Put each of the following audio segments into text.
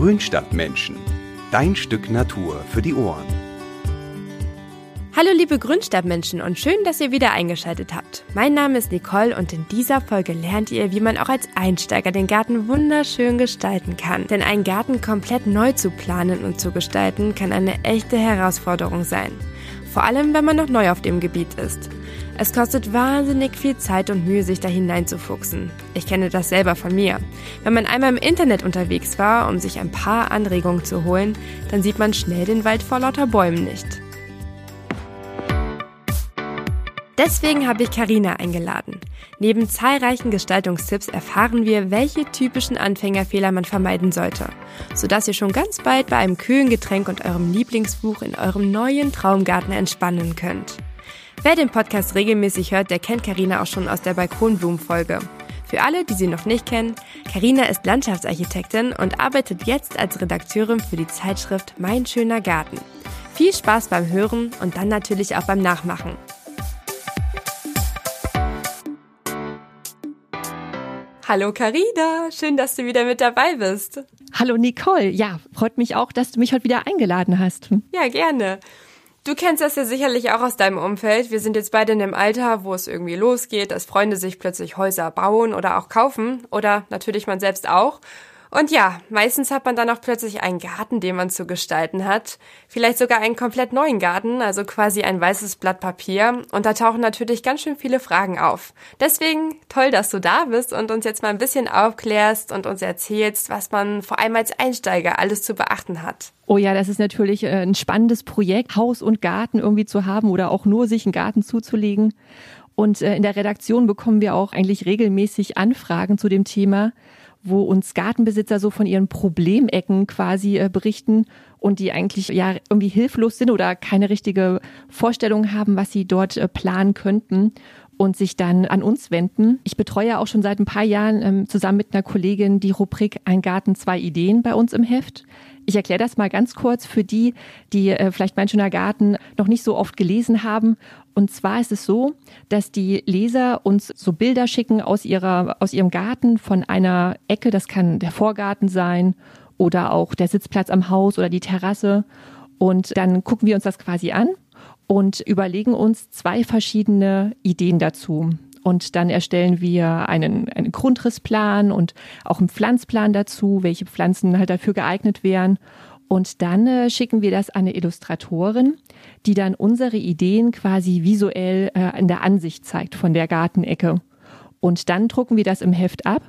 Grünstadtmenschen. Dein Stück Natur für die Ohren. Hallo liebe Grünstadtmenschen und schön, dass ihr wieder eingeschaltet habt. Mein Name ist Nicole und in dieser Folge lernt ihr, wie man auch als Einsteiger den Garten wunderschön gestalten kann. Denn einen Garten komplett neu zu planen und zu gestalten kann eine echte Herausforderung sein. Vor allem, wenn man noch neu auf dem Gebiet ist. Es kostet wahnsinnig viel Zeit und Mühe, sich da hineinzufuchsen. Ich kenne das selber von mir. Wenn man einmal im Internet unterwegs war, um sich ein paar Anregungen zu holen, dann sieht man schnell den Wald vor lauter Bäumen nicht. Deswegen habe ich Karina eingeladen. Neben zahlreichen Gestaltungstipps erfahren wir, welche typischen Anfängerfehler man vermeiden sollte, sodass ihr schon ganz bald bei einem kühlen Getränk und eurem Lieblingsbuch in eurem neuen Traumgarten entspannen könnt. Wer den Podcast regelmäßig hört, der kennt Karina auch schon aus der Balkonblumen-Folge. Für alle, die sie noch nicht kennen, Karina ist Landschaftsarchitektin und arbeitet jetzt als Redakteurin für die Zeitschrift Mein schöner Garten. Viel Spaß beim Hören und dann natürlich auch beim Nachmachen. Hallo Karina, schön, dass du wieder mit dabei bist. Hallo Nicole, ja, freut mich auch, dass du mich heute wieder eingeladen hast. Ja, gerne. Du kennst das ja sicherlich auch aus deinem Umfeld. Wir sind jetzt beide in dem Alter, wo es irgendwie losgeht, dass Freunde sich plötzlich Häuser bauen oder auch kaufen oder natürlich man selbst auch. Und ja, meistens hat man dann auch plötzlich einen Garten, den man zu gestalten hat. Vielleicht sogar einen komplett neuen Garten, also quasi ein weißes Blatt Papier. Und da tauchen natürlich ganz schön viele Fragen auf. Deswegen toll, dass du da bist und uns jetzt mal ein bisschen aufklärst und uns erzählst, was man vor allem als Einsteiger alles zu beachten hat. Oh ja, das ist natürlich äh, ein spannendes Projekt, Haus und Garten irgendwie zu haben oder auch nur sich einen Garten zuzulegen. Und äh, in der Redaktion bekommen wir auch eigentlich regelmäßig Anfragen zu dem Thema wo uns Gartenbesitzer so von ihren Problemecken quasi äh, berichten und die eigentlich ja irgendwie hilflos sind oder keine richtige Vorstellung haben, was sie dort äh, planen könnten und sich dann an uns wenden. Ich betreue auch schon seit ein paar Jahren ähm, zusammen mit einer Kollegin die Rubrik Ein Garten, zwei Ideen bei uns im Heft. Ich erkläre das mal ganz kurz für die, die äh, vielleicht Mein schöner Garten noch nicht so oft gelesen haben. Und zwar ist es so, dass die Leser uns so Bilder schicken aus, ihrer, aus ihrem Garten von einer Ecke, das kann der Vorgarten sein oder auch der Sitzplatz am Haus oder die Terrasse. Und dann gucken wir uns das quasi an und überlegen uns zwei verschiedene Ideen dazu. Und dann erstellen wir einen, einen Grundrissplan und auch einen Pflanzplan dazu, welche Pflanzen halt dafür geeignet wären. Und dann äh, schicken wir das an eine Illustratorin, die dann unsere Ideen quasi visuell äh, in der Ansicht zeigt von der Gartenecke. Und dann drucken wir das im Heft ab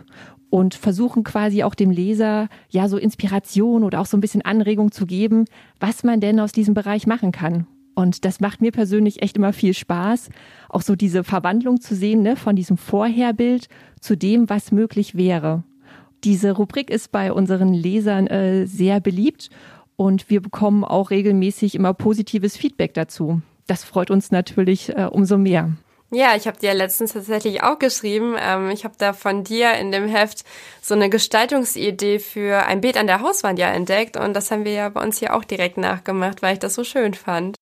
und versuchen quasi auch dem Leser ja so Inspiration oder auch so ein bisschen Anregung zu geben, was man denn aus diesem Bereich machen kann. Und das macht mir persönlich echt immer viel Spaß, auch so diese Verwandlung zu sehen, ne, von diesem Vorherbild zu dem, was möglich wäre. Diese Rubrik ist bei unseren Lesern äh, sehr beliebt und wir bekommen auch regelmäßig immer positives Feedback dazu. Das freut uns natürlich äh, umso mehr. Ja, ich habe dir letztens tatsächlich auch geschrieben. Ähm, ich habe da von dir in dem Heft so eine Gestaltungsidee für ein Beet an der Hauswand ja entdeckt und das haben wir ja bei uns hier auch direkt nachgemacht, weil ich das so schön fand.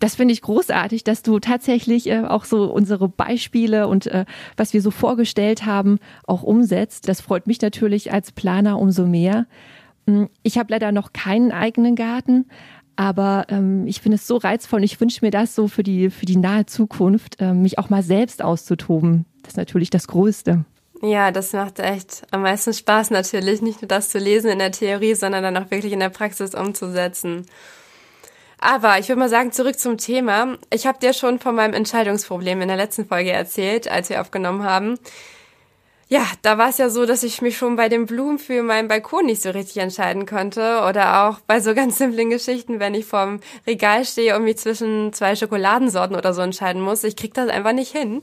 Das finde ich großartig, dass du tatsächlich äh, auch so unsere Beispiele und äh, was wir so vorgestellt haben, auch umsetzt. Das freut mich natürlich als Planer umso mehr. Hm, ich habe leider noch keinen eigenen Garten, aber ähm, ich finde es so reizvoll und ich wünsche mir das so für die, für die nahe Zukunft, äh, mich auch mal selbst auszutoben. Das ist natürlich das Größte. Ja, das macht echt am meisten Spaß natürlich, nicht nur das zu lesen in der Theorie, sondern dann auch wirklich in der Praxis umzusetzen. Aber ich würde mal sagen, zurück zum Thema. Ich habe dir schon von meinem Entscheidungsproblem in der letzten Folge erzählt, als wir aufgenommen haben. Ja, da war es ja so, dass ich mich schon bei den Blumen für meinen Balkon nicht so richtig entscheiden konnte. Oder auch bei so ganz simplen Geschichten, wenn ich vorm Regal stehe und mich zwischen zwei Schokoladensorten oder so entscheiden muss. Ich krieg das einfach nicht hin.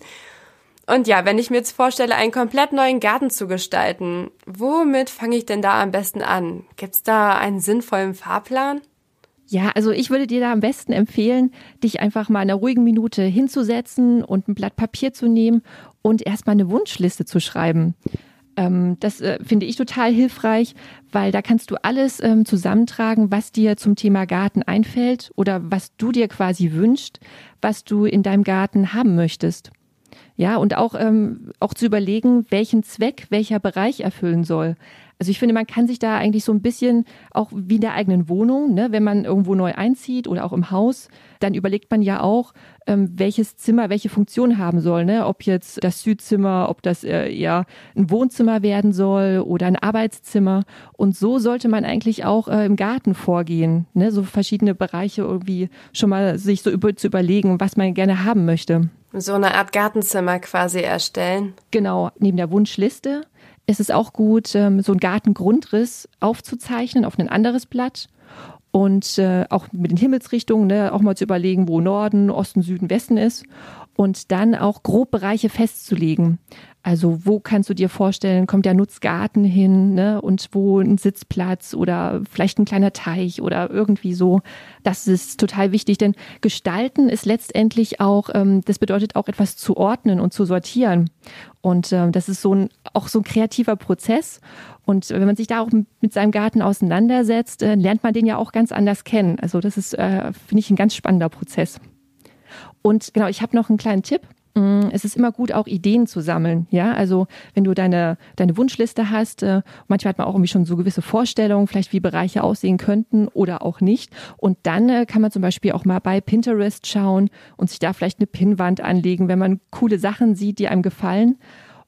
Und ja, wenn ich mir jetzt vorstelle, einen komplett neuen Garten zu gestalten, womit fange ich denn da am besten an? Gibt's da einen sinnvollen Fahrplan? Ja, also ich würde dir da am besten empfehlen, dich einfach mal in einer ruhigen Minute hinzusetzen und ein Blatt Papier zu nehmen und erstmal eine Wunschliste zu schreiben. Ähm, das äh, finde ich total hilfreich, weil da kannst du alles ähm, zusammentragen, was dir zum Thema Garten einfällt oder was du dir quasi wünschst, was du in deinem Garten haben möchtest. Ja, und auch, ähm, auch zu überlegen, welchen Zweck welcher Bereich erfüllen soll. Also ich finde, man kann sich da eigentlich so ein bisschen auch wie in der eigenen Wohnung, ne, wenn man irgendwo neu einzieht oder auch im Haus, dann überlegt man ja auch, ähm, welches Zimmer welche Funktion haben soll. Ne? Ob jetzt das Südzimmer, ob das äh, eher ein Wohnzimmer werden soll oder ein Arbeitszimmer. Und so sollte man eigentlich auch äh, im Garten vorgehen. Ne? So verschiedene Bereiche irgendwie schon mal sich so über, zu überlegen, was man gerne haben möchte. So eine Art Gartenzimmer quasi erstellen. Genau, neben der Wunschliste ist es auch gut, ähm, so einen Gartengrundriss aufzuzeichnen auf ein anderes Blatt und äh, auch mit den Himmelsrichtungen, ne, auch mal zu überlegen, wo Norden, Osten, Süden, Westen ist und dann auch grob Bereiche festzulegen. Also wo kannst du dir vorstellen, kommt der Nutzgarten hin ne? und wo ein Sitzplatz oder vielleicht ein kleiner Teich oder irgendwie so. Das ist total wichtig, denn Gestalten ist letztendlich auch, ähm, das bedeutet auch etwas zu ordnen und zu sortieren. Und ähm, das ist so ein, auch so ein kreativer Prozess. Und wenn man sich da auch mit seinem Garten auseinandersetzt, äh, lernt man den ja auch ganz anders kennen. Also das ist, äh, finde ich, ein ganz spannender Prozess. Und genau, ich habe noch einen kleinen Tipp. Mm, es ist immer gut, auch Ideen zu sammeln. Ja, also wenn du deine, deine Wunschliste hast, äh, manchmal hat man auch irgendwie schon so gewisse Vorstellungen, vielleicht wie Bereiche aussehen könnten oder auch nicht. Und dann äh, kann man zum Beispiel auch mal bei Pinterest schauen und sich da vielleicht eine Pinnwand anlegen, wenn man coole Sachen sieht, die einem gefallen.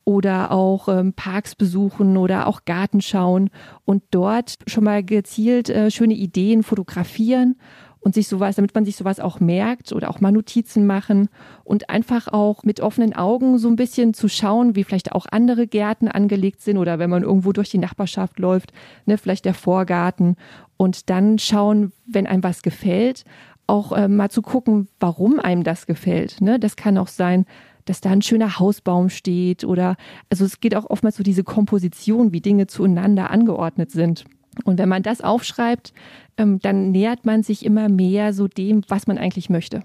Oder auch ähm, Parks besuchen oder auch Garten schauen und dort schon mal gezielt äh, schöne Ideen fotografieren und sich sowas, damit man sich sowas auch merkt oder auch mal Notizen machen und einfach auch mit offenen Augen so ein bisschen zu schauen, wie vielleicht auch andere Gärten angelegt sind oder wenn man irgendwo durch die Nachbarschaft läuft, ne, vielleicht der Vorgarten und dann schauen, wenn einem was gefällt, auch äh, mal zu gucken, warum einem das gefällt. Ne? Das kann auch sein, dass da ein schöner Hausbaum steht oder also es geht auch oftmals so diese Komposition, wie Dinge zueinander angeordnet sind. Und wenn man das aufschreibt, dann nähert man sich immer mehr so dem, was man eigentlich möchte.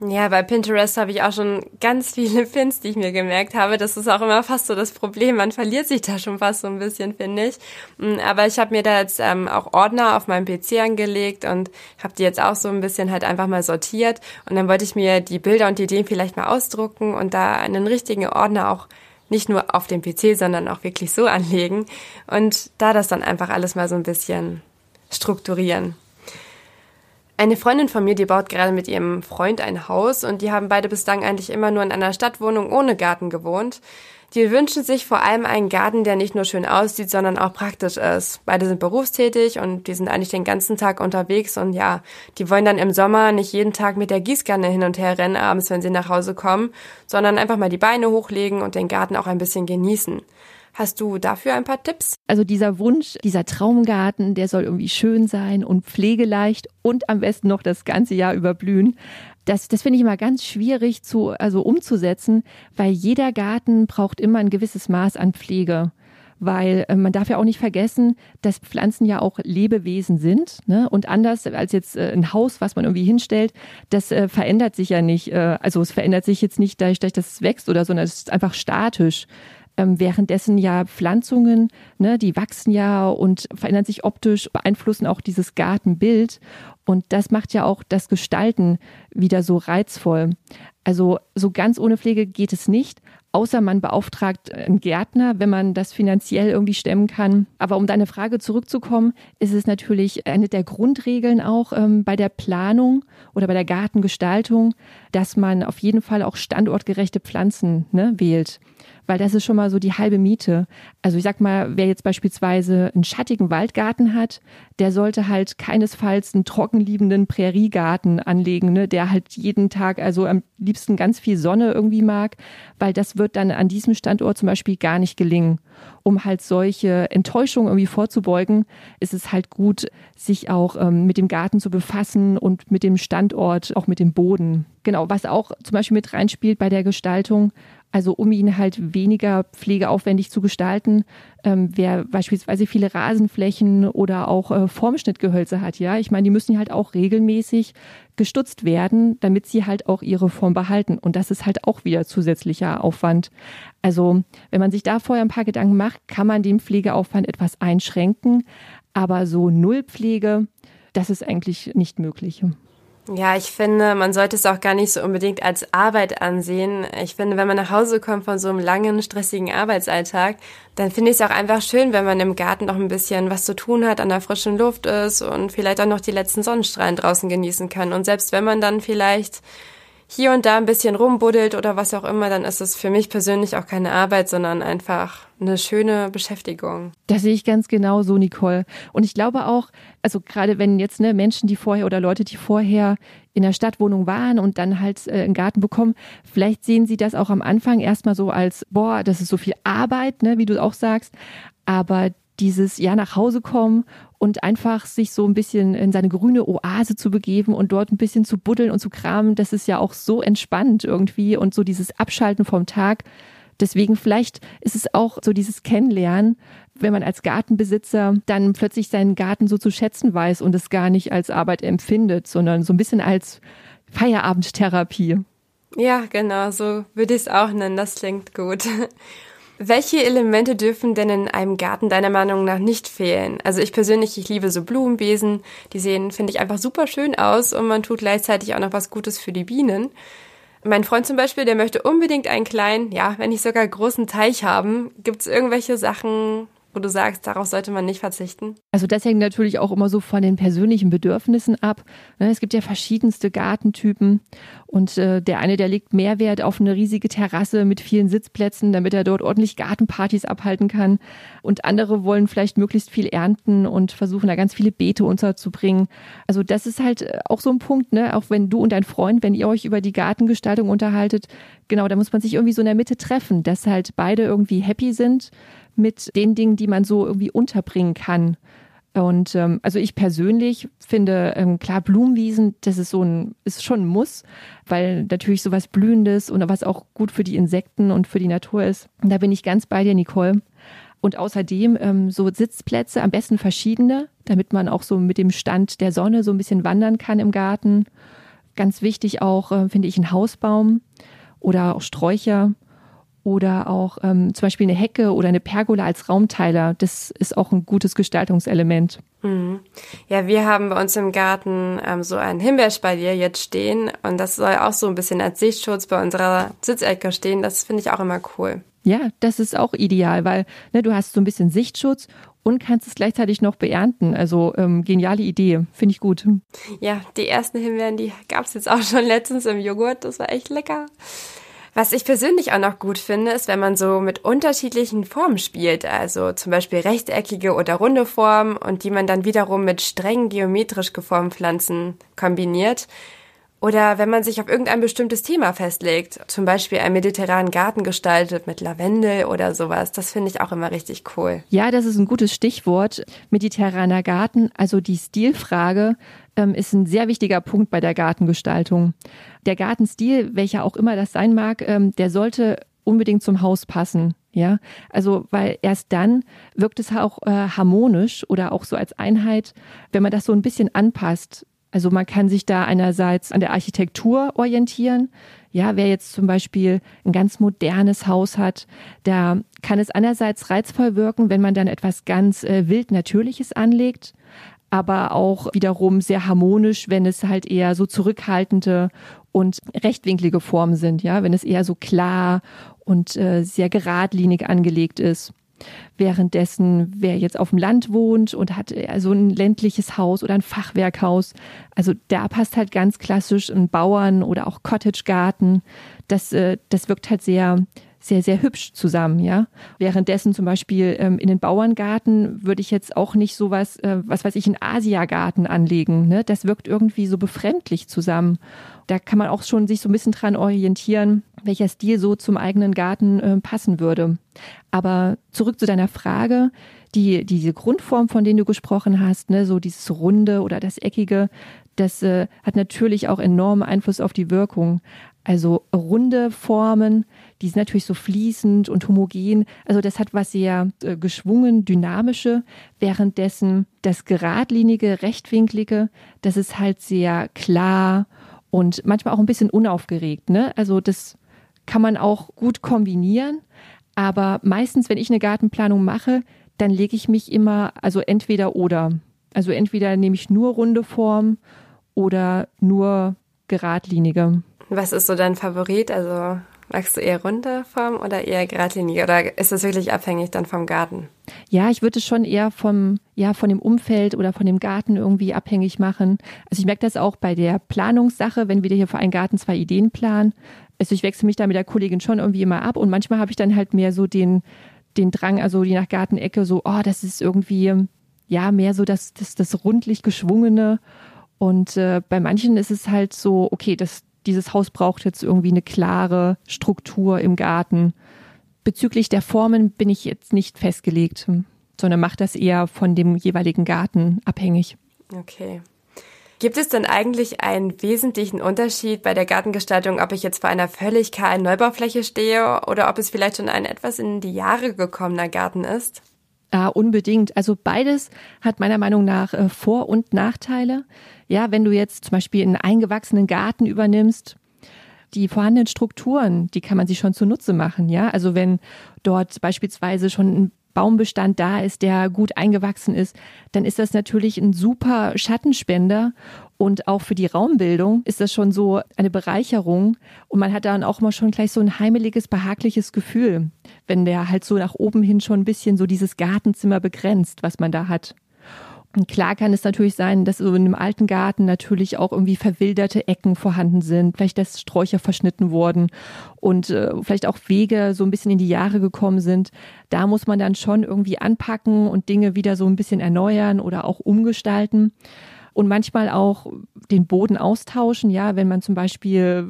Ja, bei Pinterest habe ich auch schon ganz viele Pins, die ich mir gemerkt habe. Das ist auch immer fast so das Problem. Man verliert sich da schon fast so ein bisschen, finde ich. Mm, aber ich habe mir da jetzt ähm, auch Ordner auf meinem PC angelegt und habe die jetzt auch so ein bisschen halt einfach mal sortiert. Und dann wollte ich mir die Bilder und die Ideen vielleicht mal ausdrucken und da einen richtigen Ordner auch nicht nur auf dem PC, sondern auch wirklich so anlegen und da das dann einfach alles mal so ein bisschen strukturieren. Eine Freundin von mir, die baut gerade mit ihrem Freund ein Haus und die haben beide bislang eigentlich immer nur in einer Stadtwohnung ohne Garten gewohnt. Die wünschen sich vor allem einen Garten, der nicht nur schön aussieht, sondern auch praktisch ist. Beide sind berufstätig und die sind eigentlich den ganzen Tag unterwegs und ja, die wollen dann im Sommer nicht jeden Tag mit der Gießkanne hin und her rennen abends, wenn sie nach Hause kommen, sondern einfach mal die Beine hochlegen und den Garten auch ein bisschen genießen. Hast du dafür ein paar Tipps? Also dieser Wunsch, dieser Traumgarten, der soll irgendwie schön sein und pflegeleicht und am besten noch das ganze Jahr überblühen das, das finde ich immer ganz schwierig zu, also umzusetzen, weil jeder Garten braucht immer ein gewisses Maß an Pflege weil äh, man darf ja auch nicht vergessen, dass Pflanzen ja auch Lebewesen sind. Ne? Und anders als jetzt äh, ein Haus, was man irgendwie hinstellt, das äh, verändert sich ja nicht. Also es verändert sich jetzt nicht dadurch, dass es wächst oder so, sondern es ist einfach statisch. Ähm, währenddessen ja Pflanzungen, ne, die wachsen ja und verändern sich optisch, beeinflussen auch dieses Gartenbild. Und das macht ja auch das Gestalten wieder so reizvoll. Also so ganz ohne Pflege geht es nicht, außer man beauftragt einen Gärtner, wenn man das finanziell irgendwie stemmen kann. Aber um deine Frage zurückzukommen, ist es natürlich eine der Grundregeln auch ähm, bei der Planung oder bei der Gartengestaltung, dass man auf jeden Fall auch standortgerechte Pflanzen ne, wählt weil das ist schon mal so die halbe Miete. Also ich sag mal, wer jetzt beispielsweise einen schattigen Waldgarten hat, der sollte halt keinesfalls einen trockenliebenden Präriegarten anlegen, ne, der halt jeden Tag also am liebsten ganz viel Sonne irgendwie mag, weil das wird dann an diesem Standort zum Beispiel gar nicht gelingen. Um halt solche Enttäuschungen irgendwie vorzubeugen, ist es halt gut, sich auch ähm, mit dem Garten zu befassen und mit dem Standort, auch mit dem Boden. Genau, was auch zum Beispiel mit reinspielt bei der Gestaltung, also um ihn halt weniger pflegeaufwendig zu gestalten, ähm, wer beispielsweise viele Rasenflächen oder auch äh, Formschnittgehölze hat, ja, ich meine, die müssen halt auch regelmäßig gestutzt werden, damit sie halt auch ihre Form behalten. Und das ist halt auch wieder zusätzlicher Aufwand. Also wenn man sich da vorher ein paar Gedanken macht, kann man den Pflegeaufwand etwas einschränken. Aber so Nullpflege, das ist eigentlich nicht möglich. Ja, ich finde, man sollte es auch gar nicht so unbedingt als Arbeit ansehen. Ich finde, wenn man nach Hause kommt von so einem langen, stressigen Arbeitsalltag, dann finde ich es auch einfach schön, wenn man im Garten noch ein bisschen was zu tun hat, an der frischen Luft ist und vielleicht auch noch die letzten Sonnenstrahlen draußen genießen kann. Und selbst wenn man dann vielleicht hier und da ein bisschen rumbuddelt oder was auch immer, dann ist es für mich persönlich auch keine Arbeit, sondern einfach eine schöne Beschäftigung. Das sehe ich ganz genau so, Nicole. Und ich glaube auch, also gerade wenn jetzt ne, Menschen, die vorher oder Leute, die vorher in der Stadtwohnung waren und dann halt äh, einen Garten bekommen, vielleicht sehen sie das auch am Anfang erstmal so als, boah, das ist so viel Arbeit, ne, wie du auch sagst. Aber dieses ja nach Hause kommen und einfach sich so ein bisschen in seine grüne Oase zu begeben und dort ein bisschen zu buddeln und zu kramen, das ist ja auch so entspannt irgendwie und so dieses Abschalten vom Tag. Deswegen vielleicht ist es auch so dieses Kennenlernen, wenn man als Gartenbesitzer dann plötzlich seinen Garten so zu schätzen weiß und es gar nicht als Arbeit empfindet, sondern so ein bisschen als Feierabendtherapie. Ja, genau, so würde ich es auch nennen. Das klingt gut. Welche Elemente dürfen denn in einem Garten deiner Meinung nach nicht fehlen? Also ich persönlich, ich liebe so Blumenbesen. Die sehen, finde ich, einfach super schön aus und man tut gleichzeitig auch noch was Gutes für die Bienen. Mein Freund zum Beispiel, der möchte unbedingt einen kleinen, ja, wenn nicht sogar großen Teich haben. Gibt es irgendwelche Sachen, wo du sagst, darauf sollte man nicht verzichten? Also das hängt natürlich auch immer so von den persönlichen Bedürfnissen ab. Ne, es gibt ja verschiedenste Gartentypen und äh, der eine, der legt Mehrwert auf eine riesige Terrasse mit vielen Sitzplätzen, damit er dort ordentlich Gartenpartys abhalten kann. Und andere wollen vielleicht möglichst viel ernten und versuchen da ganz viele Beete unterzubringen. Also das ist halt äh, auch so ein Punkt, ne? Auch wenn du und dein Freund, wenn ihr euch über die Gartengestaltung unterhaltet, genau, da muss man sich irgendwie so in der Mitte treffen, dass halt beide irgendwie happy sind mit den Dingen, die man so irgendwie unterbringen kann. Und ähm, also ich persönlich finde, ähm, klar, Blumenwiesen, das ist so ein, ist schon ein Muss, weil natürlich sowas Blühendes und was auch gut für die Insekten und für die Natur ist. Und da bin ich ganz bei dir, Nicole. Und außerdem ähm, so Sitzplätze, am besten verschiedene, damit man auch so mit dem Stand der Sonne so ein bisschen wandern kann im Garten. Ganz wichtig auch, äh, finde ich, ein Hausbaum oder auch Sträucher oder auch ähm, zum Beispiel eine Hecke oder eine Pergola als Raumteiler. Das ist auch ein gutes Gestaltungselement. Mhm. Ja, wir haben bei uns im Garten ähm, so ein Himbeerspalier jetzt stehen und das soll auch so ein bisschen als Sichtschutz bei unserer Sitzecke stehen. Das finde ich auch immer cool. Ja, das ist auch ideal, weil ne, du hast so ein bisschen Sichtschutz und kannst es gleichzeitig noch beernten. Also ähm, geniale Idee, finde ich gut. Ja, die ersten Himbeeren, die gab es jetzt auch schon letztens im Joghurt. Das war echt lecker. Was ich persönlich auch noch gut finde, ist, wenn man so mit unterschiedlichen Formen spielt, also zum Beispiel rechteckige oder runde Formen und die man dann wiederum mit streng geometrisch geformten Pflanzen kombiniert. Oder wenn man sich auf irgendein bestimmtes Thema festlegt, zum Beispiel einen mediterranen Garten gestaltet mit Lavendel oder sowas, das finde ich auch immer richtig cool. Ja, das ist ein gutes Stichwort. Mediterraner Garten, also die Stilfrage ähm, ist ein sehr wichtiger Punkt bei der Gartengestaltung. Der Gartenstil, welcher auch immer das sein mag, ähm, der sollte unbedingt zum Haus passen. Ja, also weil erst dann wirkt es auch äh, harmonisch oder auch so als Einheit, wenn man das so ein bisschen anpasst. Also man kann sich da einerseits an der Architektur orientieren. Ja, wer jetzt zum Beispiel ein ganz modernes Haus hat, da kann es einerseits reizvoll wirken, wenn man dann etwas ganz äh, wild Natürliches anlegt aber auch wiederum sehr harmonisch, wenn es halt eher so zurückhaltende und rechtwinklige Formen sind, ja, wenn es eher so klar und äh, sehr geradlinig angelegt ist. Währenddessen, wer jetzt auf dem Land wohnt und hat so ein ländliches Haus oder ein Fachwerkhaus, also da passt halt ganz klassisch ein Bauern- oder auch Cottage-Garten. Das, äh, das wirkt halt sehr sehr, sehr hübsch zusammen, ja. Währenddessen zum Beispiel ähm, in den Bauerngarten würde ich jetzt auch nicht sowas, äh, was weiß ich, einen Asiagarten anlegen. Ne? Das wirkt irgendwie so befremdlich zusammen. Da kann man auch schon sich so ein bisschen dran orientieren, welcher Stil so zum eigenen Garten äh, passen würde. Aber zurück zu deiner Frage, die, diese Grundform, von denen du gesprochen hast, ne, so dieses Runde oder das Eckige, das äh, hat natürlich auch enormen Einfluss auf die Wirkung. Also runde Formen, die sind natürlich so fließend und homogen. Also das hat was sehr äh, geschwungen, dynamische, währenddessen das geradlinige, rechtwinklige, das ist halt sehr klar und manchmal auch ein bisschen unaufgeregt. Ne? Also das kann man auch gut kombinieren. Aber meistens, wenn ich eine Gartenplanung mache, dann lege ich mich immer, also entweder oder. Also entweder nehme ich nur runde Form oder nur geradlinige. Was ist so dein Favorit? Also magst du eher runde Form oder eher geradlinig? Oder ist das wirklich abhängig dann vom Garten? Ja, ich würde es schon eher vom, ja, von dem Umfeld oder von dem Garten irgendwie abhängig machen. Also ich merke das auch bei der Planungssache, wenn wir hier für einen Garten zwei Ideen planen. Also ich wechsle mich da mit der Kollegin schon irgendwie immer ab und manchmal habe ich dann halt mehr so den, den Drang, also je nach Gartenecke so, oh, das ist irgendwie, ja, mehr so das, das, das rundlich geschwungene. Und äh, bei manchen ist es halt so, okay, das, dieses Haus braucht jetzt irgendwie eine klare Struktur im Garten. Bezüglich der Formen bin ich jetzt nicht festgelegt, sondern mache das eher von dem jeweiligen Garten abhängig. Okay. Gibt es denn eigentlich einen wesentlichen Unterschied bei der Gartengestaltung, ob ich jetzt vor einer völlig kahlen Neubaufläche stehe oder ob es vielleicht schon ein etwas in die Jahre gekommener Garten ist? Ja, unbedingt. Also beides hat meiner Meinung nach äh, Vor- und Nachteile. Ja, wenn du jetzt zum Beispiel einen eingewachsenen Garten übernimmst, die vorhandenen Strukturen, die kann man sich schon zunutze machen. Ja, also wenn dort beispielsweise schon ein Baumbestand da ist, der gut eingewachsen ist, dann ist das natürlich ein super Schattenspender und auch für die Raumbildung ist das schon so eine Bereicherung und man hat dann auch mal schon gleich so ein heimeliges, behagliches Gefühl, wenn der halt so nach oben hin schon ein bisschen so dieses Gartenzimmer begrenzt, was man da hat. Und klar kann es natürlich sein, dass so in einem alten Garten natürlich auch irgendwie verwilderte Ecken vorhanden sind, vielleicht dass Sträucher verschnitten wurden und äh, vielleicht auch Wege so ein bisschen in die Jahre gekommen sind. Da muss man dann schon irgendwie anpacken und Dinge wieder so ein bisschen erneuern oder auch umgestalten und manchmal auch den Boden austauschen. Ja, wenn man zum Beispiel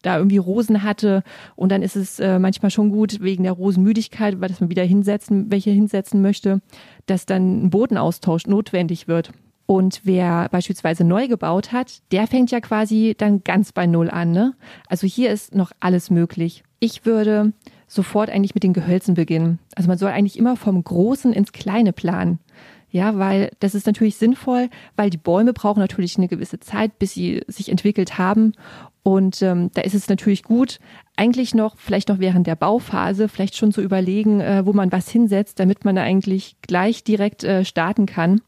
da irgendwie Rosen hatte und dann ist es äh, manchmal schon gut wegen der Rosenmüdigkeit, weil das man wieder hinsetzen, welche hinsetzen möchte, dass dann ein Bodenaustausch notwendig wird. Und wer beispielsweise neu gebaut hat, der fängt ja quasi dann ganz bei Null an. Ne? Also hier ist noch alles möglich. Ich würde sofort eigentlich mit den Gehölzen beginnen. Also man soll eigentlich immer vom Großen ins Kleine planen. Ja, weil das ist natürlich sinnvoll, weil die Bäume brauchen natürlich eine gewisse Zeit, bis sie sich entwickelt haben. Und ähm, da ist es natürlich gut, eigentlich noch, vielleicht noch während der Bauphase, vielleicht schon zu überlegen, äh, wo man was hinsetzt, damit man da eigentlich gleich direkt äh, starten kann.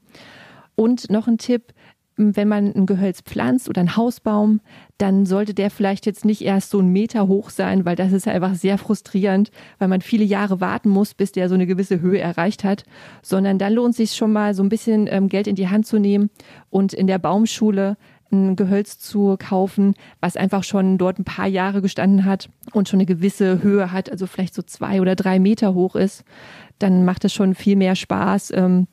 Und noch ein Tipp, wenn man ein Gehölz pflanzt oder ein Hausbaum, dann sollte der vielleicht jetzt nicht erst so einen Meter hoch sein, weil das ist einfach sehr frustrierend, weil man viele Jahre warten muss, bis der so eine gewisse Höhe erreicht hat, sondern dann lohnt es sich schon mal so ein bisschen ähm, Geld in die Hand zu nehmen und in der Baumschule ein Gehölz zu kaufen, was einfach schon dort ein paar Jahre gestanden hat und schon eine gewisse Höhe hat, also vielleicht so zwei oder drei Meter hoch ist, dann macht es schon viel mehr Spaß, ähm,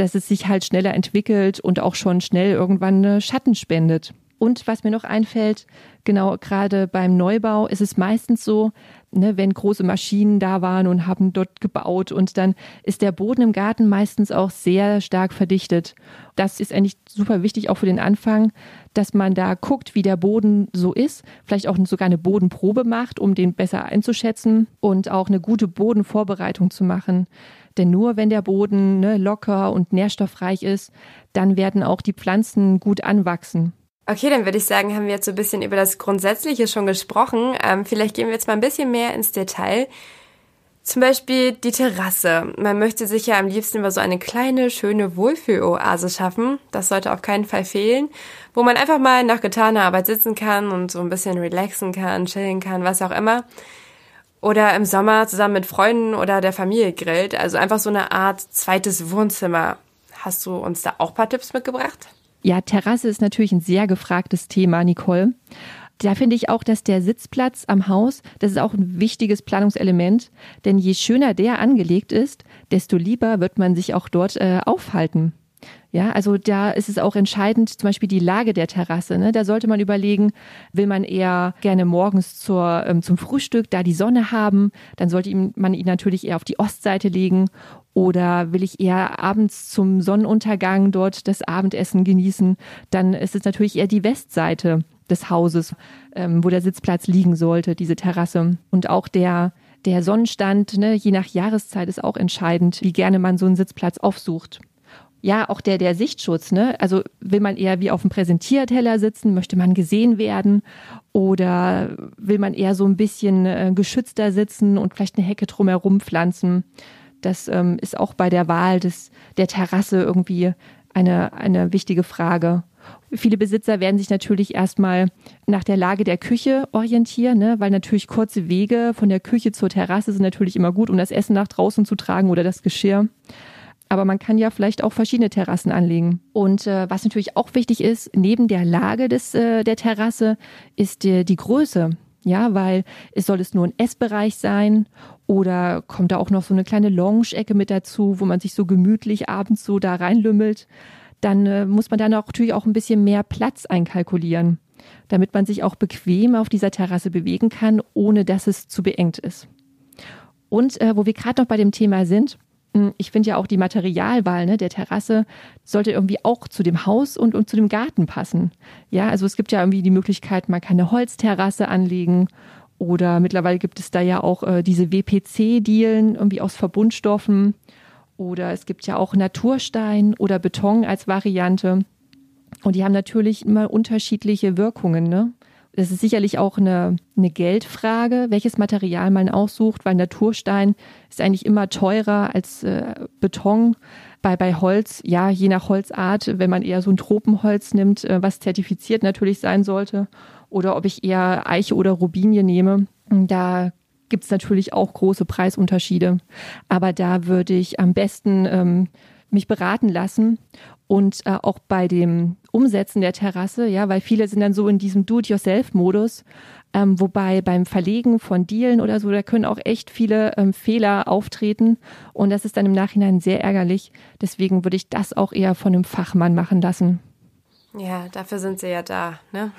dass es sich halt schneller entwickelt und auch schon schnell irgendwann Schatten spendet. Und was mir noch einfällt, genau gerade beim Neubau ist es meistens so, ne, wenn große Maschinen da waren und haben dort gebaut und dann ist der Boden im Garten meistens auch sehr stark verdichtet. Das ist eigentlich super wichtig auch für den Anfang, dass man da guckt, wie der Boden so ist, vielleicht auch sogar eine Bodenprobe macht, um den besser einzuschätzen und auch eine gute Bodenvorbereitung zu machen. Denn nur wenn der Boden ne, locker und nährstoffreich ist, dann werden auch die Pflanzen gut anwachsen. Okay, dann würde ich sagen, haben wir jetzt so ein bisschen über das Grundsätzliche schon gesprochen. Ähm, vielleicht gehen wir jetzt mal ein bisschen mehr ins Detail. Zum Beispiel die Terrasse. Man möchte sich ja am liebsten über so eine kleine, schöne Wohlfühloase schaffen. Das sollte auf keinen Fall fehlen. Wo man einfach mal nach getaner Arbeit sitzen kann und so ein bisschen relaxen kann, chillen kann, was auch immer. Oder im Sommer zusammen mit Freunden oder der Familie grillt. Also einfach so eine Art zweites Wohnzimmer. Hast du uns da auch paar Tipps mitgebracht? Ja, Terrasse ist natürlich ein sehr gefragtes Thema, Nicole. Da finde ich auch, dass der Sitzplatz am Haus, das ist auch ein wichtiges Planungselement, denn je schöner der angelegt ist, desto lieber wird man sich auch dort äh, aufhalten. Ja, also da ist es auch entscheidend, zum Beispiel die Lage der Terrasse. Ne? Da sollte man überlegen, will man eher gerne morgens zur, ähm, zum Frühstück da die Sonne haben, dann sollte man ihn natürlich eher auf die Ostseite legen. Oder will ich eher abends zum Sonnenuntergang dort das Abendessen genießen, dann ist es natürlich eher die Westseite des Hauses, ähm, wo der Sitzplatz liegen sollte, diese Terrasse. Und auch der der Sonnenstand, ne, je nach Jahreszeit ist auch entscheidend, wie gerne man so einen Sitzplatz aufsucht ja, auch der, der Sichtschutz, ne? Also will man eher wie auf dem Präsentierteller sitzen, möchte man gesehen werden oder will man eher so ein bisschen äh, geschützter sitzen und vielleicht eine Hecke drumherum pflanzen? Das ähm, ist auch bei der Wahl des, der Terrasse irgendwie eine, eine wichtige Frage. Viele Besitzer werden sich natürlich erstmal nach der Lage der Küche orientieren, ne? weil natürlich kurze Wege von der Küche zur Terrasse sind natürlich immer gut, um das Essen nach draußen zu tragen oder das Geschirr. Aber man kann ja vielleicht auch verschiedene Terrassen anlegen. Und äh, was natürlich auch wichtig ist, neben der Lage des, äh, der Terrasse, ist die, die Größe. Ja, weil es soll es nur ein Essbereich sein oder kommt da auch noch so eine kleine Lounge-Ecke mit dazu, wo man sich so gemütlich abends so da reinlümmelt. Dann äh, muss man auch natürlich auch ein bisschen mehr Platz einkalkulieren, damit man sich auch bequem auf dieser Terrasse bewegen kann, ohne dass es zu beengt ist. Und äh, wo wir gerade noch bei dem Thema sind, ich finde ja auch die Materialwahl ne, der Terrasse sollte irgendwie auch zu dem Haus und, und zu dem Garten passen. Ja, also es gibt ja irgendwie die Möglichkeit, man kann eine Holzterrasse anlegen oder mittlerweile gibt es da ja auch äh, diese WPC-Dielen irgendwie aus Verbundstoffen oder es gibt ja auch Naturstein oder Beton als Variante. Und die haben natürlich immer unterschiedliche Wirkungen. Ne? Das ist sicherlich auch eine, eine Geldfrage, welches Material man aussucht, weil Naturstein ist eigentlich immer teurer als äh, Beton. Bei, bei Holz, ja, je nach Holzart, wenn man eher so ein Tropenholz nimmt, äh, was zertifiziert natürlich sein sollte, oder ob ich eher Eiche oder Rubinie nehme, da gibt es natürlich auch große Preisunterschiede. Aber da würde ich am besten ähm, mich beraten lassen und äh, auch bei dem Umsetzen der Terrasse, ja, weil viele sind dann so in diesem Do-it-yourself-Modus, ähm, wobei beim Verlegen von Dielen oder so, da können auch echt viele ähm, Fehler auftreten und das ist dann im Nachhinein sehr ärgerlich. Deswegen würde ich das auch eher von einem Fachmann machen lassen. Ja, dafür sind sie ja da, ne?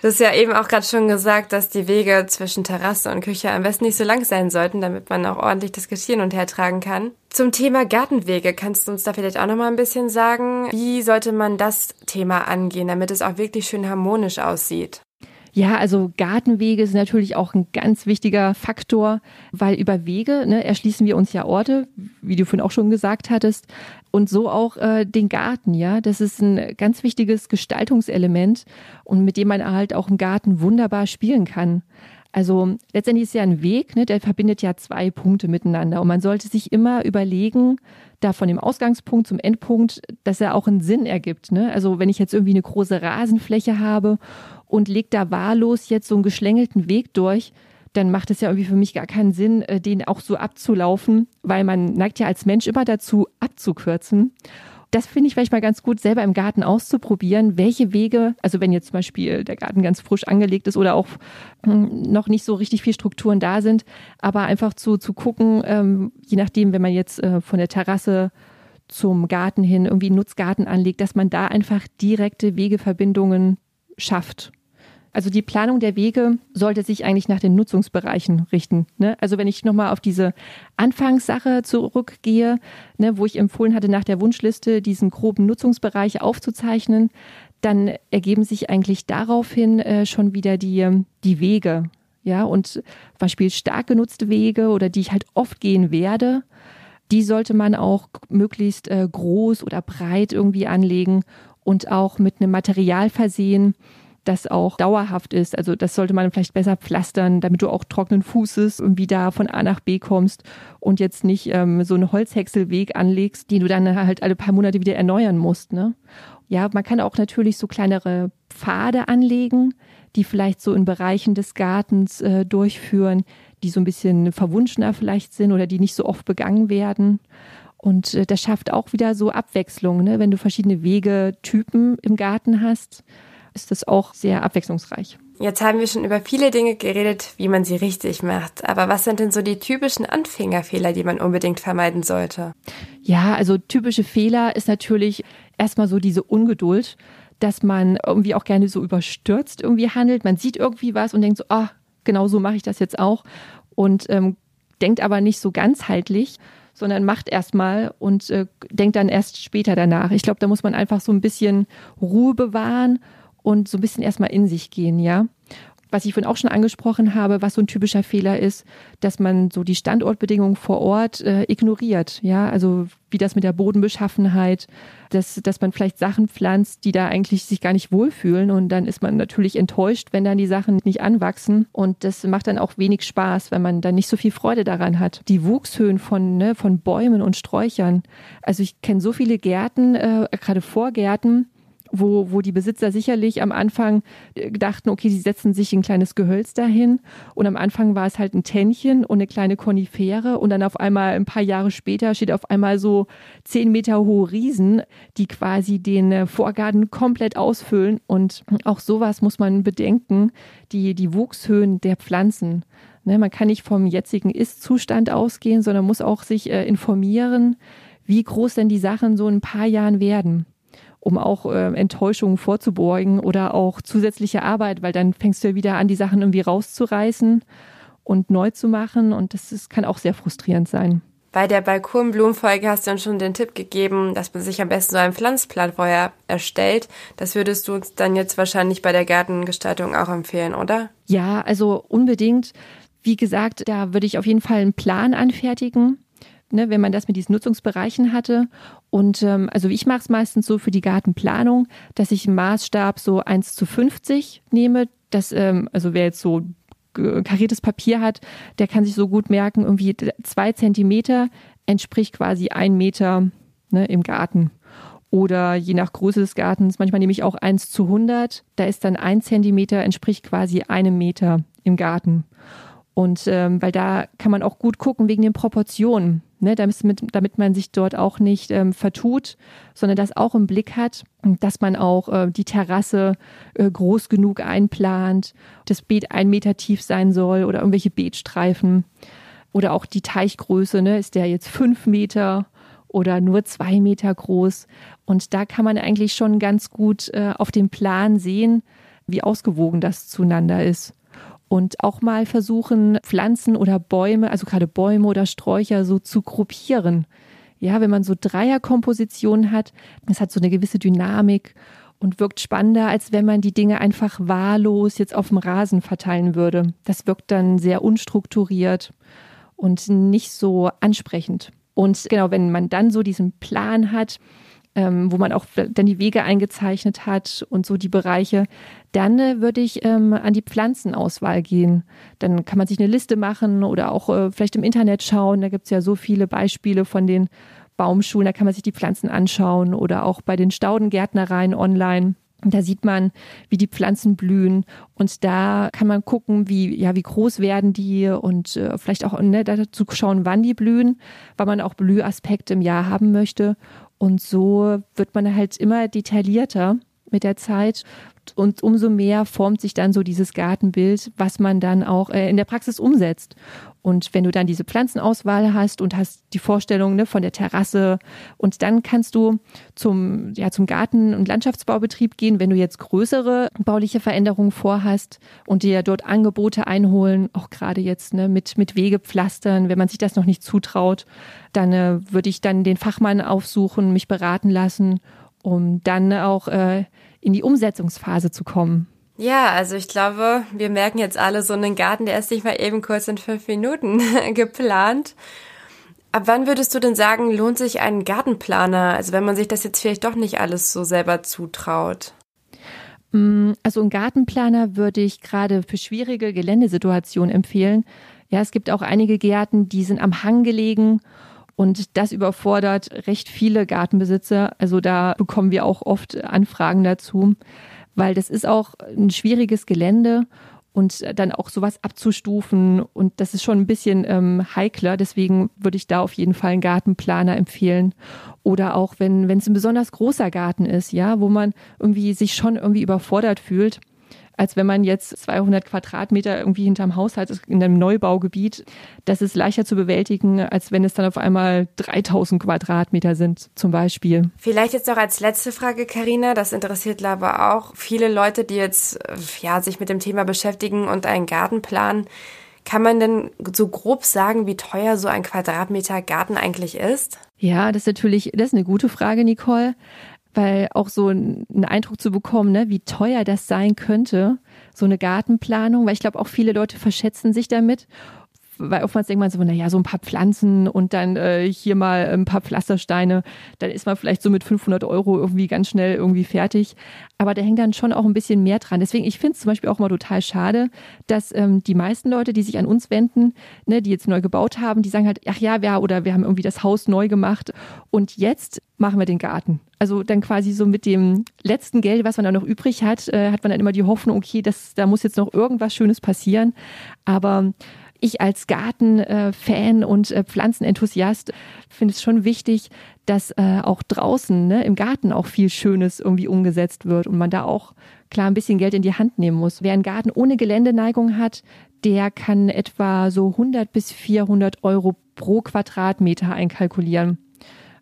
Du hast ja eben auch gerade schon gesagt, dass die Wege zwischen Terrasse und Küche am besten nicht so lang sein sollten, damit man auch ordentlich das Geschirr hin und her tragen kann. Zum Thema Gartenwege kannst du uns da vielleicht auch noch mal ein bisschen sagen, wie sollte man das Thema angehen, damit es auch wirklich schön harmonisch aussieht? Ja, also Gartenwege sind natürlich auch ein ganz wichtiger Faktor, weil über Wege ne, erschließen wir uns ja Orte, wie du vorhin auch schon gesagt hattest, und so auch äh, den Garten. Ja, das ist ein ganz wichtiges Gestaltungselement und mit dem man halt auch im Garten wunderbar spielen kann. Also letztendlich ist ja ein Weg, ne, der verbindet ja zwei Punkte miteinander. Und man sollte sich immer überlegen, da von dem Ausgangspunkt zum Endpunkt, dass er auch einen Sinn ergibt. Ne? Also wenn ich jetzt irgendwie eine große Rasenfläche habe und legt da wahllos jetzt so einen geschlängelten Weg durch, dann macht es ja irgendwie für mich gar keinen Sinn, äh, den auch so abzulaufen, weil man neigt ja als Mensch immer dazu, abzukürzen. Das finde ich vielleicht mal ganz gut, selber im Garten auszuprobieren, welche Wege, also wenn jetzt zum Beispiel der Garten ganz frisch angelegt ist oder auch hm, noch nicht so richtig viel Strukturen da sind, aber einfach zu, zu gucken, ähm, je nachdem, wenn man jetzt äh, von der Terrasse zum Garten hin irgendwie einen Nutzgarten anlegt, dass man da einfach direkte Wegeverbindungen schafft. Also die Planung der Wege sollte sich eigentlich nach den Nutzungsbereichen richten. Ne? Also wenn ich nochmal auf diese Anfangssache zurückgehe, ne, wo ich empfohlen hatte, nach der Wunschliste diesen groben Nutzungsbereich aufzuzeichnen, dann ergeben sich eigentlich daraufhin äh, schon wieder die, die Wege. Ja, und Beispiel stark genutzte Wege oder die ich halt oft gehen werde, die sollte man auch möglichst äh, groß oder breit irgendwie anlegen und auch mit einem Material versehen, das auch dauerhaft ist. Also das sollte man vielleicht besser pflastern, damit du auch trockenen Fußes irgendwie da von A nach B kommst und jetzt nicht ähm, so einen Holzhäckselweg anlegst, den du dann halt alle paar Monate wieder erneuern musst. Ne? Ja, man kann auch natürlich so kleinere Pfade anlegen, die vielleicht so in Bereichen des Gartens äh, durchführen, die so ein bisschen verwunschener vielleicht sind oder die nicht so oft begangen werden. Und äh, das schafft auch wieder so Abwechslung, ne? wenn du verschiedene Wegetypen im Garten hast ist das auch sehr abwechslungsreich. Jetzt haben wir schon über viele Dinge geredet, wie man sie richtig macht. Aber was sind denn so die typischen Anfängerfehler, die man unbedingt vermeiden sollte? Ja, also typische Fehler ist natürlich erstmal so diese Ungeduld, dass man irgendwie auch gerne so überstürzt irgendwie handelt. Man sieht irgendwie was und denkt so, ah, genau so mache ich das jetzt auch. Und ähm, denkt aber nicht so ganzheitlich sondern macht erstmal und äh, denkt dann erst später danach. Ich glaube, da muss man einfach so ein bisschen Ruhe bewahren und so ein bisschen erstmal in sich gehen, ja. Was ich vorhin auch schon angesprochen habe, was so ein typischer Fehler ist, dass man so die Standortbedingungen vor Ort äh, ignoriert, ja, also wie das mit der Bodenbeschaffenheit, dass, dass man vielleicht Sachen pflanzt, die da eigentlich sich gar nicht wohlfühlen und dann ist man natürlich enttäuscht, wenn dann die Sachen nicht anwachsen und das macht dann auch wenig Spaß, wenn man dann nicht so viel Freude daran hat. Die Wuchshöhen von, ne, von Bäumen und Sträuchern, also ich kenne so viele Gärten, äh, gerade Vorgärten, wo, wo die Besitzer sicherlich am Anfang äh, dachten, okay, sie setzen sich ein kleines Gehölz dahin. Und am Anfang war es halt ein Tännchen und eine kleine Konifere. Und dann auf einmal ein paar Jahre später steht auf einmal so zehn Meter hohe Riesen, die quasi den äh, Vorgarten komplett ausfüllen. Und auch sowas muss man bedenken, die, die Wuchshöhen der Pflanzen. Ne, man kann nicht vom jetzigen Ist-Zustand ausgehen, sondern muss auch sich äh, informieren, wie groß denn die Sachen so in ein paar Jahren werden um auch äh, Enttäuschungen vorzubeugen oder auch zusätzliche Arbeit, weil dann fängst du ja wieder an, die Sachen irgendwie rauszureißen und neu zu machen und das, das kann auch sehr frustrierend sein. Bei der Balkonblumenfolge hast du uns schon den Tipp gegeben, dass man sich am besten so einen Pflanzplan vorher erstellt. Das würdest du uns dann jetzt wahrscheinlich bei der Gartengestaltung auch empfehlen, oder? Ja, also unbedingt. Wie gesagt, da würde ich auf jeden Fall einen Plan anfertigen ne, wenn man das mit diesen Nutzungsbereichen hatte. Und ähm, also ich mache es meistens so für die Gartenplanung, dass ich einen Maßstab so 1 zu 50 nehme. Das, ähm, also wer jetzt so kariertes Papier hat, der kann sich so gut merken, irgendwie zwei Zentimeter entspricht quasi ein Meter ne, im Garten. Oder je nach Größe des Gartens, manchmal nehme ich auch 1 zu 100. Da ist dann ein Zentimeter entspricht quasi einem Meter im Garten. Und ähm, weil da kann man auch gut gucken wegen den Proportionen ne, damit, damit man sich dort auch nicht ähm, vertut, sondern das auch im Blick hat, dass man auch äh, die Terrasse äh, groß genug einplant, das Beet ein Meter tief sein soll oder irgendwelche Beetstreifen oder auch die Teichgröße, ne, ist der jetzt fünf Meter oder nur zwei Meter groß. Und da kann man eigentlich schon ganz gut äh, auf dem Plan sehen, wie ausgewogen das zueinander ist und auch mal versuchen, Pflanzen oder Bäume, also gerade Bäume oder Sträucher so zu gruppieren. Ja, wenn man so Dreierkompositionen hat, das hat so eine gewisse Dynamik und wirkt spannender, als wenn man die Dinge einfach wahllos jetzt auf dem Rasen verteilen würde. Das wirkt dann sehr unstrukturiert und nicht so ansprechend. Und genau, wenn man dann so diesen Plan hat, ähm, wo man auch dann die Wege eingezeichnet hat und so die Bereiche, dann äh, würde ich ähm, an die Pflanzenauswahl gehen. Dann kann man sich eine Liste machen oder auch äh, vielleicht im Internet schauen. Da gibt es ja so viele Beispiele von den Baumschulen, da kann man sich die Pflanzen anschauen oder auch bei den Staudengärtnereien online. Da sieht man, wie die Pflanzen blühen und da kann man gucken, wie ja wie groß werden die und äh, vielleicht auch ne, dazu schauen, wann die blühen, weil man auch Blühaspekte im Jahr haben möchte und so wird man halt immer detaillierter mit der Zeit und umso mehr formt sich dann so dieses Gartenbild, was man dann auch äh, in der Praxis umsetzt. Und wenn du dann diese Pflanzenauswahl hast und hast die Vorstellung ne, von der Terrasse und dann kannst du zum, ja, zum Garten- und Landschaftsbaubetrieb gehen, wenn du jetzt größere bauliche Veränderungen vorhast und dir dort Angebote einholen, auch gerade jetzt ne, mit, mit Wegepflastern, wenn man sich das noch nicht zutraut, dann äh, würde ich dann den Fachmann aufsuchen, mich beraten lassen, um dann auch äh, in die Umsetzungsphase zu kommen. Ja, also ich glaube, wir merken jetzt alle so einen Garten, der ist nicht mal eben kurz in fünf Minuten geplant. Ab wann würdest du denn sagen, lohnt sich ein Gartenplaner? Also wenn man sich das jetzt vielleicht doch nicht alles so selber zutraut. Mm, also ein Gartenplaner würde ich gerade für schwierige Geländesituationen empfehlen. Ja, es gibt auch einige Gärten, die sind am Hang gelegen und das überfordert recht viele Gartenbesitzer. Also da bekommen wir auch oft Anfragen dazu, weil das ist auch ein schwieriges Gelände und dann auch sowas abzustufen und das ist schon ein bisschen ähm, heikler. Deswegen würde ich da auf jeden Fall einen Gartenplaner empfehlen. Oder auch wenn wenn es ein besonders großer Garten ist, ja, wo man irgendwie sich schon irgendwie überfordert fühlt als wenn man jetzt 200 Quadratmeter irgendwie hinterm Haus hat in einem Neubaugebiet. Das ist leichter zu bewältigen, als wenn es dann auf einmal 3000 Quadratmeter sind zum Beispiel. Vielleicht jetzt noch als letzte Frage, Karina. Das interessiert aber auch viele Leute, die jetzt ja sich mit dem Thema beschäftigen und einen Garten planen. Kann man denn so grob sagen, wie teuer so ein Quadratmeter Garten eigentlich ist? Ja, das ist natürlich, das ist eine gute Frage, Nicole weil auch so einen Eindruck zu bekommen, ne, wie teuer das sein könnte, so eine Gartenplanung, weil ich glaube auch viele Leute verschätzen sich damit. Weil oftmals denkt man so, naja, so ein paar Pflanzen und dann äh, hier mal ein paar Pflastersteine, dann ist man vielleicht so mit 500 Euro irgendwie ganz schnell irgendwie fertig. Aber da hängt dann schon auch ein bisschen mehr dran. Deswegen, ich finde es zum Beispiel auch mal total schade, dass ähm, die meisten Leute, die sich an uns wenden, ne, die jetzt neu gebaut haben, die sagen halt, ach ja, wir, oder wir haben irgendwie das Haus neu gemacht und jetzt machen wir den Garten. Also dann quasi so mit dem letzten Geld, was man da noch übrig hat, äh, hat man dann immer die Hoffnung, okay, das, da muss jetzt noch irgendwas Schönes passieren. Aber ich als Gartenfan und äh, Pflanzenenthusiast finde es schon wichtig, dass äh, auch draußen ne, im Garten auch viel Schönes irgendwie umgesetzt wird und man da auch klar ein bisschen Geld in die Hand nehmen muss. Wer einen Garten ohne Geländeneigung hat, der kann etwa so 100 bis 400 Euro pro Quadratmeter einkalkulieren.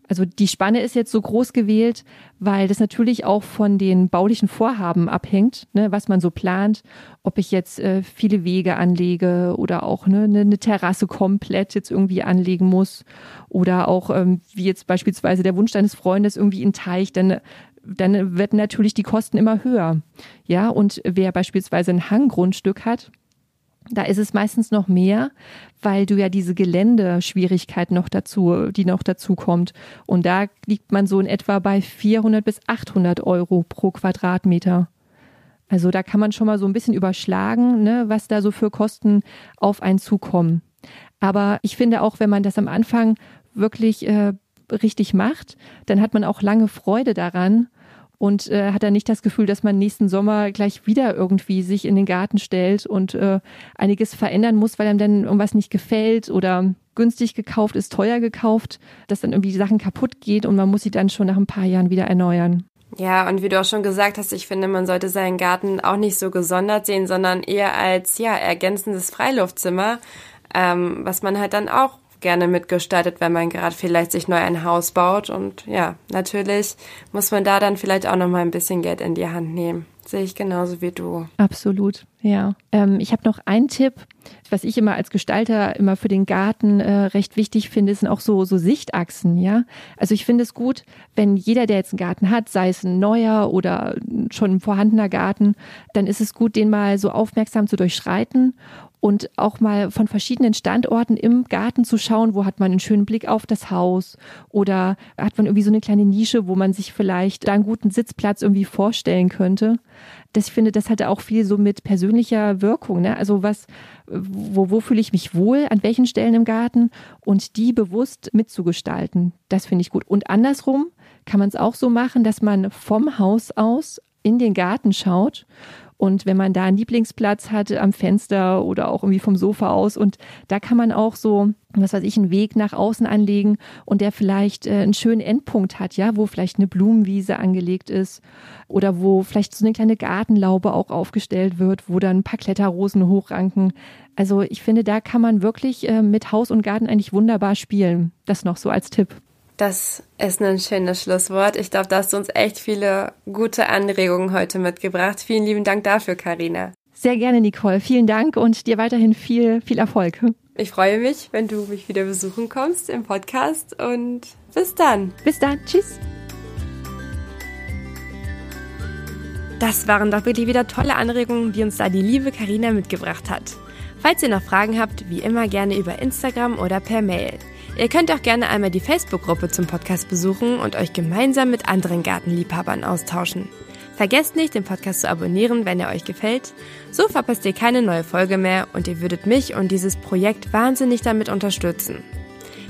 Also die Spanne ist jetzt so groß gewählt, weil das natürlich auch von den baulichen Vorhaben abhängt, ne, was man so plant, ob ich jetzt äh, viele Wege anlege oder auch ne, eine, eine Terrasse komplett jetzt irgendwie anlegen muss oder auch ähm, wie jetzt beispielsweise der Wunsch deines Freundes irgendwie in Teich, dann dann werden natürlich die Kosten immer höher. Ja, und wer beispielsweise ein Hanggrundstück hat, da ist es meistens noch mehr, weil du ja diese Geländeschwierigkeit noch dazu, die noch dazu kommt. Und da liegt man so in etwa bei 400 bis 800 Euro pro Quadratmeter. Also da kann man schon mal so ein bisschen überschlagen, ne, was da so für Kosten auf einen zukommen. Aber ich finde auch, wenn man das am Anfang wirklich äh, richtig macht, dann hat man auch lange Freude daran und äh, hat dann nicht das Gefühl, dass man nächsten Sommer gleich wieder irgendwie sich in den Garten stellt und äh, einiges verändern muss, weil einem dann irgendwas nicht gefällt oder günstig gekauft ist, teuer gekauft, dass dann irgendwie die Sachen kaputt geht und man muss sie dann schon nach ein paar Jahren wieder erneuern. Ja, und wie du auch schon gesagt hast, ich finde, man sollte seinen Garten auch nicht so gesondert sehen, sondern eher als ja ergänzendes Freiluftzimmer, ähm, was man halt dann auch gerne mitgestaltet, wenn man gerade vielleicht sich neu ein Haus baut. Und ja, natürlich muss man da dann vielleicht auch noch mal ein bisschen Geld in die Hand nehmen. Sehe ich genauso wie du. Absolut, ja. Ähm, ich habe noch einen Tipp, was ich immer als Gestalter immer für den Garten äh, recht wichtig finde, sind auch so, so Sichtachsen, ja. Also ich finde es gut, wenn jeder, der jetzt einen Garten hat, sei es ein neuer oder schon ein vorhandener Garten, dann ist es gut, den mal so aufmerksam zu durchschreiten und auch mal von verschiedenen Standorten im Garten zu schauen, wo hat man einen schönen Blick auf das Haus oder hat man irgendwie so eine kleine Nische, wo man sich vielleicht da einen guten Sitzplatz irgendwie vorstellen könnte. Das, ich finde, das hatte auch viel so mit persönlicher Wirkung. Ne? Also was, wo, wo fühle ich mich wohl, an welchen Stellen im Garten und die bewusst mitzugestalten. Das finde ich gut. Und andersrum kann man es auch so machen, dass man vom Haus aus in den Garten schaut und wenn man da einen Lieblingsplatz hat am Fenster oder auch irgendwie vom Sofa aus und da kann man auch so, was weiß ich, einen Weg nach außen anlegen und der vielleicht äh, einen schönen Endpunkt hat, ja, wo vielleicht eine Blumenwiese angelegt ist oder wo vielleicht so eine kleine Gartenlaube auch aufgestellt wird, wo dann ein paar Kletterrosen hochranken. Also ich finde, da kann man wirklich äh, mit Haus und Garten eigentlich wunderbar spielen. Das noch so als Tipp. Das ist ein schönes Schlusswort. Ich glaube, da hast du uns echt viele gute Anregungen heute mitgebracht. Vielen lieben Dank dafür, Karina. Sehr gerne, Nicole. Vielen Dank und dir weiterhin viel, viel Erfolg. Ich freue mich, wenn du mich wieder besuchen kommst im Podcast und bis dann. Bis dann. Tschüss. Das waren doch wirklich wieder tolle Anregungen, die uns da die liebe Karina mitgebracht hat. Falls ihr noch Fragen habt, wie immer gerne über Instagram oder per Mail. Ihr könnt auch gerne einmal die Facebook-Gruppe zum Podcast besuchen und euch gemeinsam mit anderen Gartenliebhabern austauschen. Vergesst nicht, den Podcast zu abonnieren, wenn er euch gefällt. So verpasst ihr keine neue Folge mehr und ihr würdet mich und dieses Projekt wahnsinnig damit unterstützen.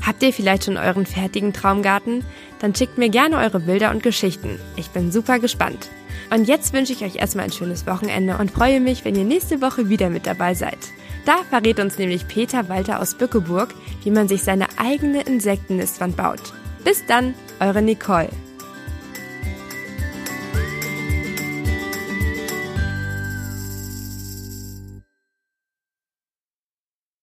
Habt ihr vielleicht schon euren fertigen Traumgarten? Dann schickt mir gerne eure Bilder und Geschichten. Ich bin super gespannt. Und jetzt wünsche ich euch erstmal ein schönes Wochenende und freue mich, wenn ihr nächste Woche wieder mit dabei seid. Da verrät uns nämlich Peter Walter aus Bückeburg, wie man sich seine eigene Insektennistwand baut. Bis dann, eure Nicole.